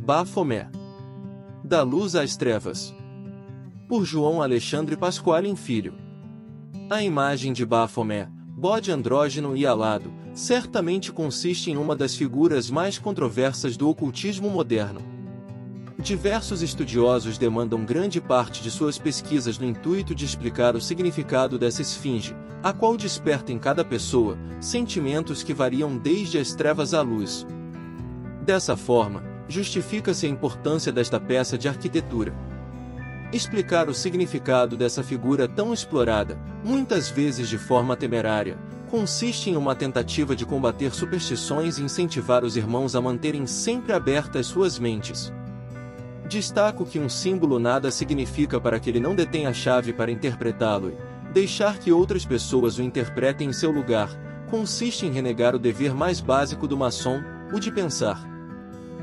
Bafomé. Da luz às trevas. Por João Alexandre Pasquale Filho. A imagem de Bafomé, bode andrógeno e alado, certamente consiste em uma das figuras mais controversas do ocultismo moderno. Diversos estudiosos demandam grande parte de suas pesquisas no intuito de explicar o significado dessa esfinge, a qual desperta em cada pessoa sentimentos que variam desde as trevas à luz. Dessa forma, justifica-se a importância desta peça de arquitetura. Explicar o significado dessa figura tão explorada, muitas vezes de forma temerária, consiste em uma tentativa de combater superstições e incentivar os irmãos a manterem sempre abertas suas mentes. Destaco que um símbolo nada significa para que ele não detenha a chave para interpretá-lo e deixar que outras pessoas o interpretem em seu lugar, consiste em renegar o dever mais básico do maçom, o de pensar.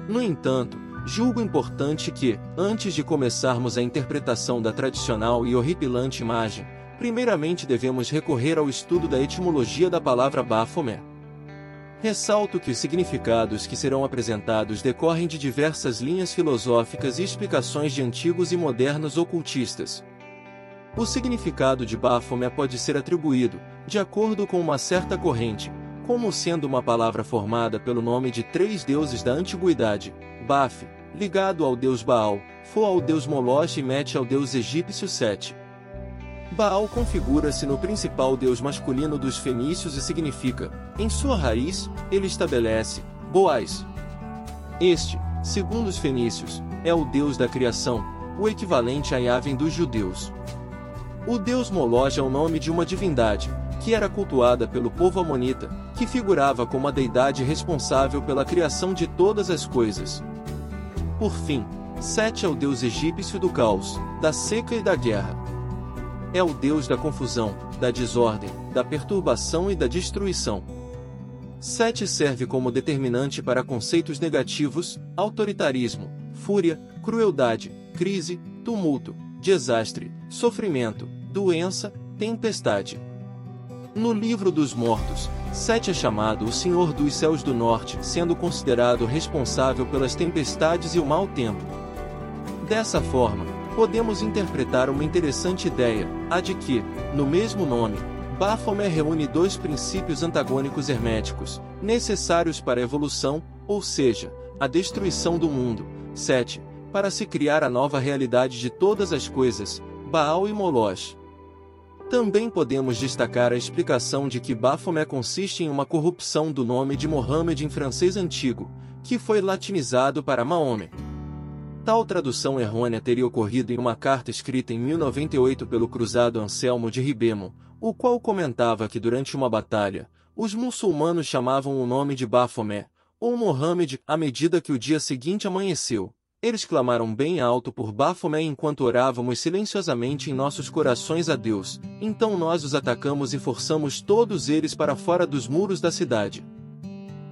No entanto, Julgo importante que, antes de começarmos a interpretação da tradicional e horripilante imagem, primeiramente devemos recorrer ao estudo da etimologia da palavra Bafomé. Ressalto que os significados que serão apresentados decorrem de diversas linhas filosóficas e explicações de antigos e modernos ocultistas. O significado de Bafomé pode ser atribuído, de acordo com uma certa corrente, como sendo uma palavra formada pelo nome de três deuses da antiguidade, Baf, ligado ao deus Baal, Fo ao deus Moloch e Met ao deus egípcio Sete. Baal configura-se no principal deus masculino dos fenícios e significa, em sua raiz, ele estabelece, Boaz. Este, segundo os fenícios, é o deus da criação, o equivalente a Yahvé dos judeus. O deus Moloch é o nome de uma divindade, que era cultuada pelo povo amonita, que figurava como a deidade responsável pela criação de todas as coisas. Por fim, Sete é o deus egípcio do caos, da seca e da guerra. É o deus da confusão, da desordem, da perturbação e da destruição. Sete serve como determinante para conceitos negativos, autoritarismo, fúria, crueldade, crise, tumulto, desastre, sofrimento, doença, tempestade. No livro dos mortos, Sete é chamado o Senhor dos Céus do Norte, sendo considerado responsável pelas tempestades e o mau tempo. Dessa forma, podemos interpretar uma interessante ideia, a de que, no mesmo nome, Baphomet reúne dois princípios antagônicos herméticos, necessários para a evolução, ou seja, a destruição do mundo. 7. Para se criar a nova realidade de todas as coisas, Baal e Moloch. Também podemos destacar a explicação de que Baphomet consiste em uma corrupção do nome de Mohammed em francês antigo, que foi latinizado para Maomé. Tal tradução errônea teria ocorrido em uma carta escrita em 1098 pelo cruzado Anselmo de Ribemo, o qual comentava que durante uma batalha, os muçulmanos chamavam o nome de Baphomet, ou Mohammed, à medida que o dia seguinte amanheceu. Eles clamaram bem alto por Bafomé enquanto orávamos silenciosamente em nossos corações a Deus. Então nós os atacamos e forçamos todos eles para fora dos muros da cidade.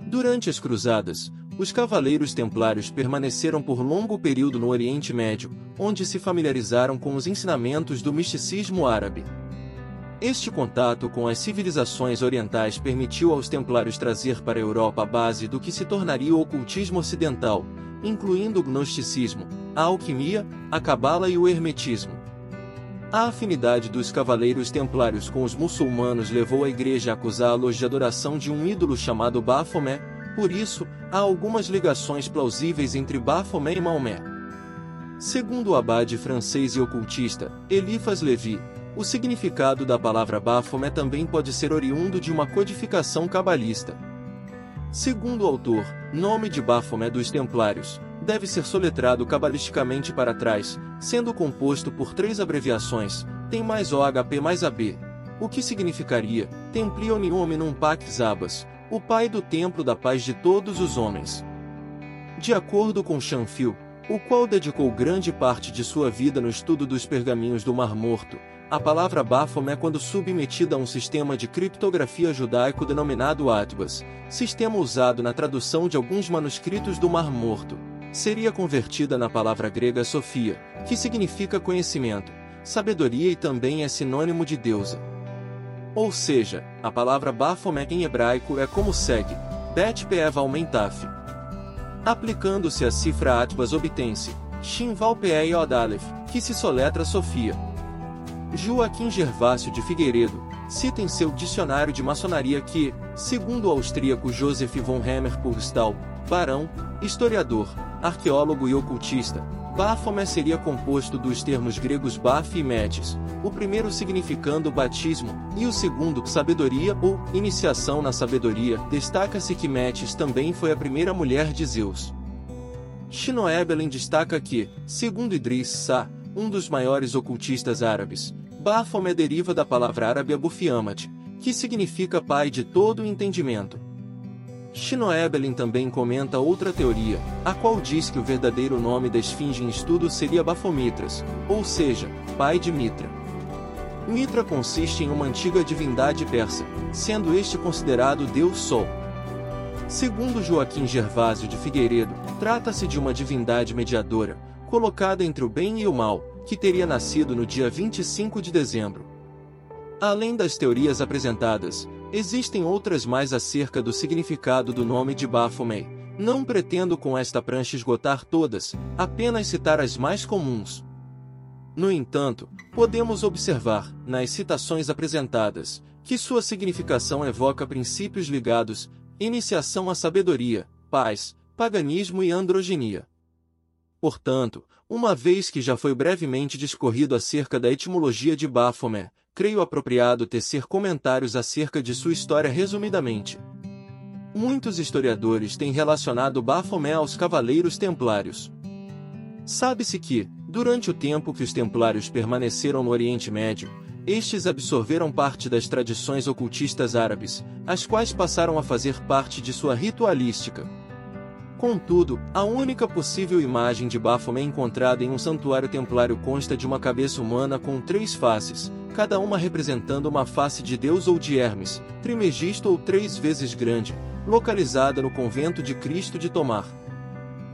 Durante as cruzadas, os cavaleiros templários permaneceram por longo período no Oriente Médio, onde se familiarizaram com os ensinamentos do misticismo árabe. Este contato com as civilizações orientais permitiu aos templários trazer para a Europa a base do que se tornaria o ocultismo ocidental, incluindo o gnosticismo, a alquimia, a cabala e o hermetismo. A afinidade dos cavaleiros templários com os muçulmanos levou a igreja a acusá-los de adoração de um ídolo chamado Baphomet, por isso, há algumas ligações plausíveis entre Baphomet e Maomé. Segundo o abade francês e ocultista, Eliphas Levi, o significado da palavra Baphomet também pode ser oriundo de uma codificação cabalista. Segundo o autor, nome de Baphomet dos Templários, deve ser soletrado cabalisticamente para trás, sendo composto por três abreviações, tem mais OHP mais AB. O que significaria, Templione Hominum Pax Abas, o pai do templo da paz de todos os homens. De acordo com Chanfil, o qual dedicou grande parte de sua vida no estudo dos pergaminhos do Mar Morto, a palavra Baphomet é quando submetida a um sistema de criptografia judaico denominado Atbas, sistema usado na tradução de alguns manuscritos do Mar Morto, seria convertida na palavra grega Sofia, que significa conhecimento, sabedoria e também é sinônimo de deusa. Ou seja, a palavra Baphomet em hebraico é como segue, Bet Peev Aumentaf. Aplicando-se a cifra Atbas obtém-se Shin Valpee Yod Aleph, que se soletra Sofia. Joaquim Gervásio de Figueiredo, cita em seu dicionário de maçonaria que, segundo o austríaco Joseph von Hammerpurstal, barão, historiador, arqueólogo e ocultista, Baphomet seria composto dos termos gregos baf e metis, o primeiro significando batismo, e o segundo sabedoria ou iniciação na sabedoria. Destaca-se que Metis também foi a primeira mulher de Zeus. Shinoebelen destaca que, segundo Idris Sa, um dos maiores ocultistas árabes, Baphomet deriva da palavra árabe Abu Fiamat, que significa pai de todo entendimento. Shinoebelin também comenta outra teoria, a qual diz que o verdadeiro nome da esfinge em estudo seria Bafomitras, ou seja, pai de Mitra. Mitra consiste em uma antiga divindade persa, sendo este considerado Deus Sol. Segundo Joaquim Gervásio de Figueiredo, trata-se de uma divindade mediadora, colocada entre o bem e o mal, que teria nascido no dia 25 de dezembro. Além das teorias apresentadas, Existem outras mais acerca do significado do nome de Baphomet. Não pretendo com esta prancha esgotar todas, apenas citar as mais comuns. No entanto, podemos observar, nas citações apresentadas, que sua significação evoca princípios ligados, iniciação à sabedoria, paz, paganismo e androginia. Portanto, uma vez que já foi brevemente discorrido acerca da etimologia de Baphomet, creio apropriado tecer comentários acerca de sua história resumidamente. Muitos historiadores têm relacionado Baphomet aos Cavaleiros Templários. Sabe-se que, durante o tempo que os Templários permaneceram no Oriente Médio, estes absorveram parte das tradições ocultistas árabes, as quais passaram a fazer parte de sua ritualística. Contudo, a única possível imagem de Baphomet encontrada em um santuário templário consta de uma cabeça humana com três faces, cada uma representando uma face de Deus ou de Hermes, Trimegisto ou três vezes grande, localizada no convento de Cristo de Tomar.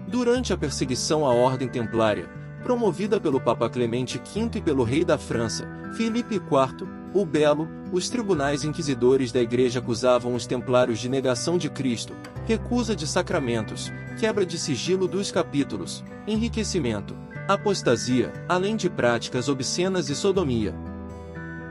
Durante a perseguição à Ordem Templária, promovida pelo Papa Clemente V e pelo rei da França, Filipe IV, o Belo, os tribunais inquisidores da Igreja acusavam os templários de negação de Cristo, recusa de sacramentos, quebra de sigilo dos capítulos, enriquecimento, apostasia, além de práticas obscenas e sodomia.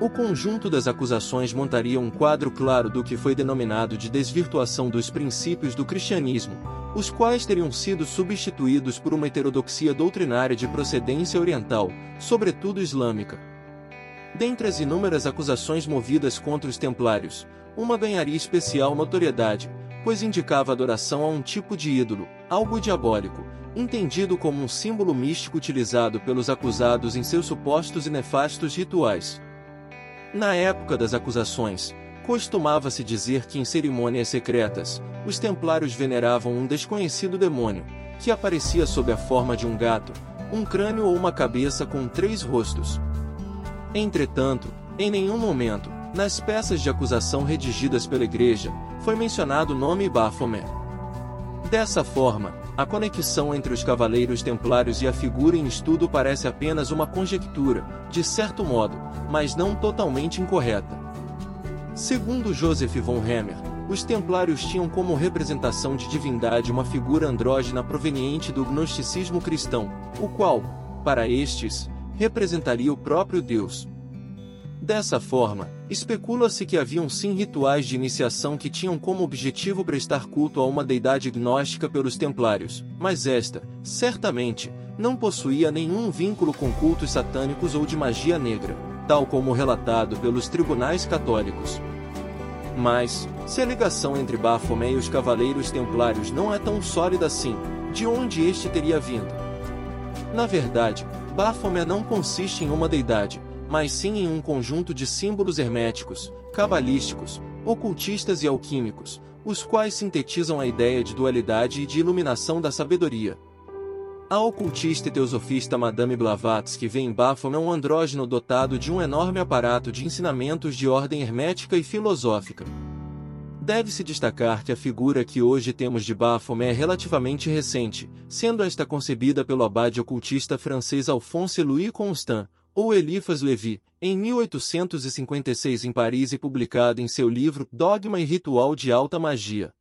O conjunto das acusações montaria um quadro claro do que foi denominado de desvirtuação dos princípios do cristianismo, os quais teriam sido substituídos por uma heterodoxia doutrinária de procedência oriental, sobretudo islâmica. Dentre as inúmeras acusações movidas contra os templários, uma ganharia especial notoriedade, pois indicava adoração a um tipo de ídolo, algo diabólico, entendido como um símbolo místico utilizado pelos acusados em seus supostos e nefastos rituais. Na época das acusações, costumava-se dizer que em cerimônias secretas, os templários veneravam um desconhecido demônio, que aparecia sob a forma de um gato, um crânio ou uma cabeça com três rostos. Entretanto, em nenhum momento, nas peças de acusação redigidas pela Igreja, foi mencionado o nome Baphomet. Dessa forma, a conexão entre os cavaleiros templários e a figura em estudo parece apenas uma conjectura, de certo modo, mas não totalmente incorreta. Segundo Joseph von Hammer, os templários tinham como representação de divindade uma figura andrógena proveniente do gnosticismo cristão, o qual, para estes, representaria o próprio Deus. Dessa forma, especula-se que haviam sim rituais de iniciação que tinham como objetivo prestar culto a uma deidade gnóstica pelos templários, mas esta, certamente, não possuía nenhum vínculo com cultos satânicos ou de magia negra, tal como relatado pelos tribunais católicos. Mas, se a ligação entre Baphomet e os cavaleiros templários não é tão sólida assim, de onde este teria vindo? Na verdade, Baphomet não consiste em uma deidade, mas sim em um conjunto de símbolos herméticos, cabalísticos, ocultistas e alquímicos, os quais sintetizam a ideia de dualidade e de iluminação da sabedoria. A ocultista e teosofista Madame Blavatsky vê em Baphomet um andrógeno dotado de um enorme aparato de ensinamentos de ordem hermética e filosófica. Deve-se destacar que a figura que hoje temos de Baphomet é relativamente recente, sendo esta concebida pelo abade ocultista francês Alphonse Louis Constant, ou Eliphas Levi, em 1856 em Paris e publicado em seu livro Dogma e Ritual de Alta Magia.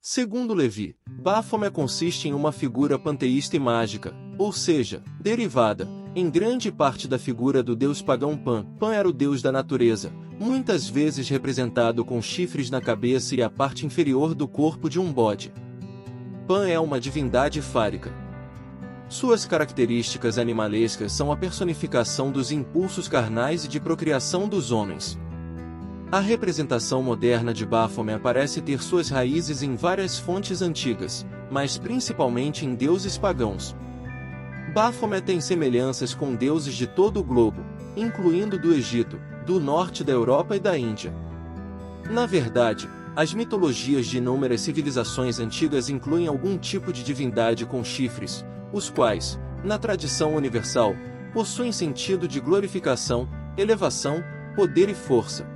Segundo Levi, Baphomet consiste em uma figura panteísta e mágica, ou seja, derivada, em grande parte da figura do deus pagão Pan. Pan era o deus da natureza, muitas vezes representado com chifres na cabeça e a parte inferior do corpo de um bode. Pan é uma divindade fárica. Suas características animalescas são a personificação dos impulsos carnais e de procriação dos homens. A representação moderna de Baphomet parece ter suas raízes em várias fontes antigas, mas principalmente em deuses pagãos. Baphomet tem semelhanças com deuses de todo o globo, incluindo do Egito, do norte da Europa e da Índia. Na verdade, as mitologias de inúmeras civilizações antigas incluem algum tipo de divindade com chifres, os quais, na tradição universal, possuem sentido de glorificação, elevação, poder e força.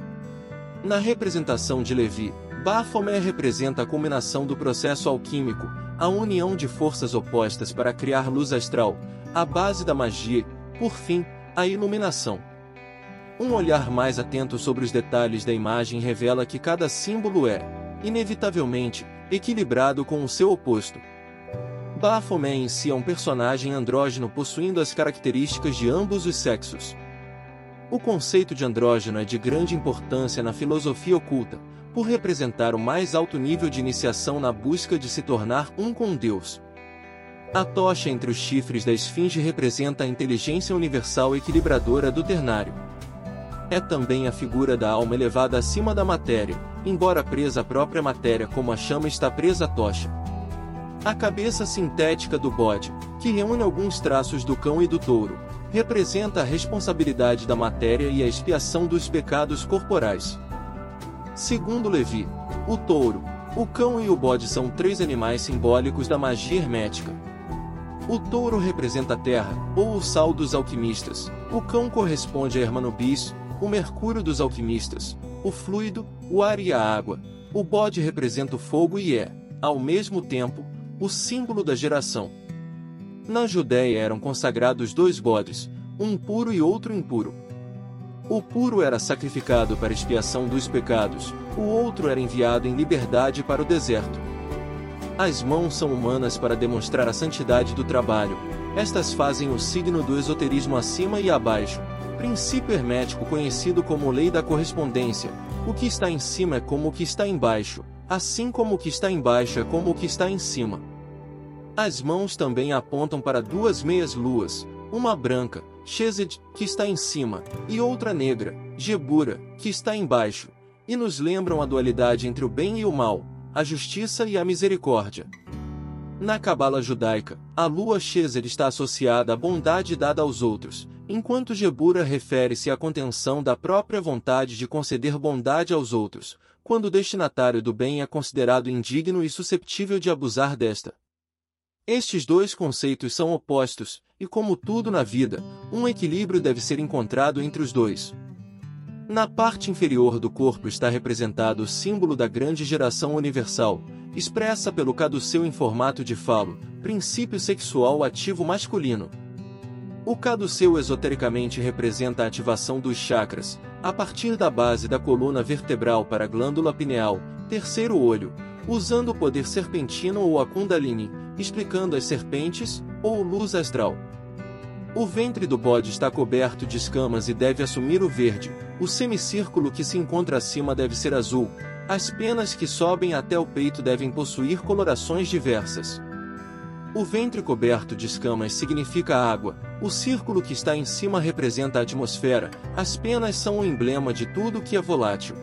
Na representação de Levi, Baphomet representa a culminação do processo alquímico, a união de forças opostas para criar luz astral, a base da magia por fim, a iluminação. Um olhar mais atento sobre os detalhes da imagem revela que cada símbolo é, inevitavelmente, equilibrado com o seu oposto. Baphomet em si é um personagem andrógeno possuindo as características de ambos os sexos. O conceito de andrógeno é de grande importância na filosofia oculta, por representar o mais alto nível de iniciação na busca de se tornar um com Deus. A tocha entre os chifres da esfinge representa a inteligência universal equilibradora do ternário. É também a figura da alma elevada acima da matéria, embora presa à própria matéria como a chama está presa à tocha. A cabeça sintética do bode, que reúne alguns traços do cão e do touro, representa a responsabilidade da matéria e a expiação dos pecados corporais. Segundo Levi, o touro, o cão e o bode são três animais simbólicos da magia hermética. O touro representa a terra, ou o sal dos alquimistas, o cão corresponde a Hermanubis, o mercúrio dos alquimistas, o fluido, o ar e a água, o bode representa o fogo e é, ao mesmo tempo, o símbolo da geração. Na Judéia eram consagrados dois bodes, um puro e outro impuro. O puro era sacrificado para expiação dos pecados, o outro era enviado em liberdade para o deserto. As mãos são humanas para demonstrar a santidade do trabalho, estas fazem o signo do esoterismo acima e abaixo, princípio hermético conhecido como lei da correspondência, o que está em cima é como o que está embaixo, assim como o que está embaixo é como o que está em cima. As mãos também apontam para duas meias-luas, uma branca, Shezed, que está em cima, e outra negra, Gebura, que está embaixo, e nos lembram a dualidade entre o bem e o mal, a justiça e a misericórdia. Na Cabala judaica, a lua Shezed está associada à bondade dada aos outros, enquanto Gebura refere-se à contenção da própria vontade de conceder bondade aos outros, quando o destinatário do bem é considerado indigno e susceptível de abusar desta. Estes dois conceitos são opostos, e como tudo na vida, um equilíbrio deve ser encontrado entre os dois. Na parte inferior do corpo está representado o símbolo da grande geração universal, expressa pelo caduceu em formato de falo, princípio sexual ativo masculino. O caduceu esotericamente representa a ativação dos chakras, a partir da base da coluna vertebral para a glândula pineal, terceiro olho, usando o poder serpentino ou a kundalini, explicando as serpentes, ou luz astral. O ventre do bode está coberto de escamas e deve assumir o verde, o semicírculo que se encontra acima deve ser azul, as penas que sobem até o peito devem possuir colorações diversas. O ventre coberto de escamas significa água, o círculo que está em cima representa a atmosfera, as penas são o emblema de tudo que é volátil.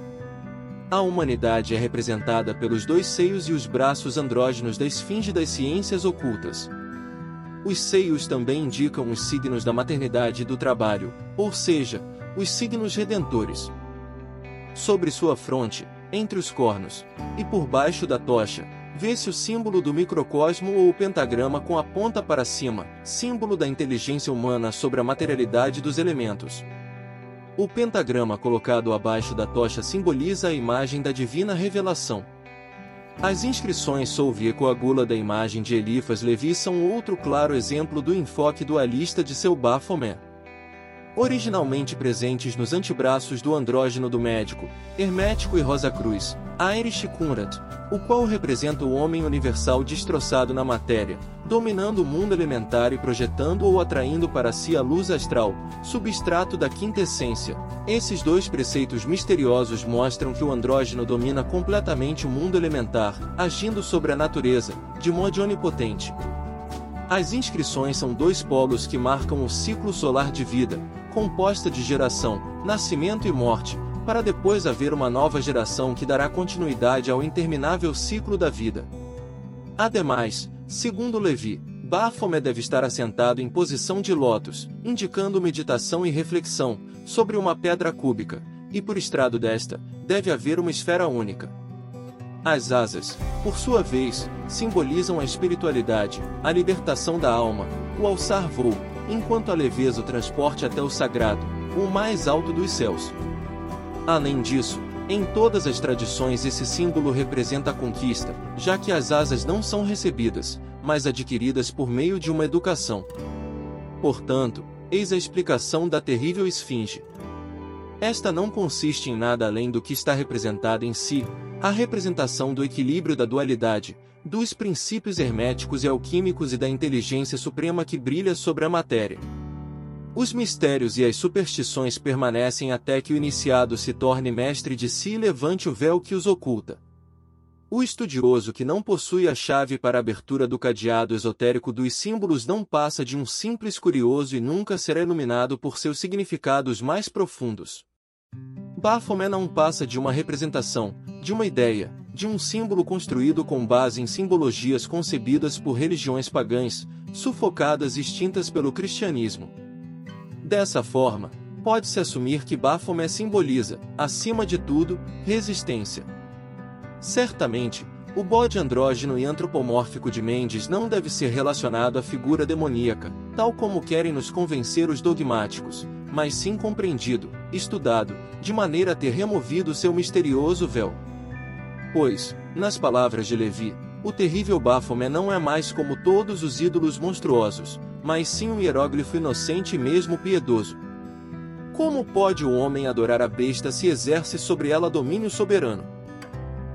A humanidade é representada pelos dois seios e os braços andrógenos da esfinge das ciências ocultas. Os seios também indicam os signos da maternidade e do trabalho, ou seja, os signos redentores. Sobre sua fronte, entre os cornos, e por baixo da tocha, vê-se o símbolo do microcosmo ou o pentagrama com a ponta para cima, símbolo da inteligência humana sobre a materialidade dos elementos. O pentagrama colocado abaixo da tocha simboliza a imagem da divina revelação. As inscrições Solvi e coagula da imagem de Elifas Levi são outro claro exemplo do enfoque dualista de seu Baphomet. originalmente presentes nos antebraços do andrógeno do médico, Hermético e Rosa Cruz, Irish Kunrat, o qual representa o homem universal destroçado na matéria, dominando o mundo elementar e projetando ou atraindo para si a luz astral, substrato da quinta essência. Esses dois preceitos misteriosos mostram que o andrógeno domina completamente o mundo elementar, agindo sobre a natureza, de modo onipotente. As inscrições são dois polos que marcam o ciclo solar de vida, composta de geração, nascimento e morte, para depois haver uma nova geração que dará continuidade ao interminável ciclo da vida. Ademais, segundo Levi, Baphomet deve estar assentado em posição de lótus, indicando meditação e reflexão, sobre uma pedra cúbica, e por estrado desta, deve haver uma esfera única. As asas, por sua vez, simbolizam a espiritualidade, a libertação da alma, o alçar voo, enquanto a leveza o transporte até o sagrado, o mais alto dos céus. Além disso, em todas as tradições esse símbolo representa a conquista, já que as asas não são recebidas, mas adquiridas por meio de uma educação. Portanto, eis a explicação da terrível esfinge. Esta não consiste em nada além do que está representada em si, a representação do equilíbrio da dualidade, dos princípios herméticos e alquímicos e da inteligência suprema que brilha sobre a matéria. Os mistérios e as superstições permanecem até que o iniciado se torne mestre de si e levante o véu que os oculta. O estudioso que não possui a chave para a abertura do cadeado esotérico dos símbolos não passa de um simples curioso e nunca será iluminado por seus significados mais profundos. Baphomet não passa de uma representação, de uma ideia, de um símbolo construído com base em simbologias concebidas por religiões pagãs, sufocadas e extintas pelo cristianismo. Dessa forma, pode-se assumir que Baphomet simboliza, acima de tudo, resistência. Certamente, o bode andrógeno e antropomórfico de Mendes não deve ser relacionado à figura demoníaca, tal como querem nos convencer os dogmáticos, mas sim compreendido, estudado, de maneira a ter removido seu misterioso véu. Pois, nas palavras de Levi, o terrível Baphomet não é mais como todos os ídolos monstruosos, mas sim um hieróglifo inocente e mesmo piedoso. Como pode o homem adorar a besta se exerce sobre ela domínio soberano?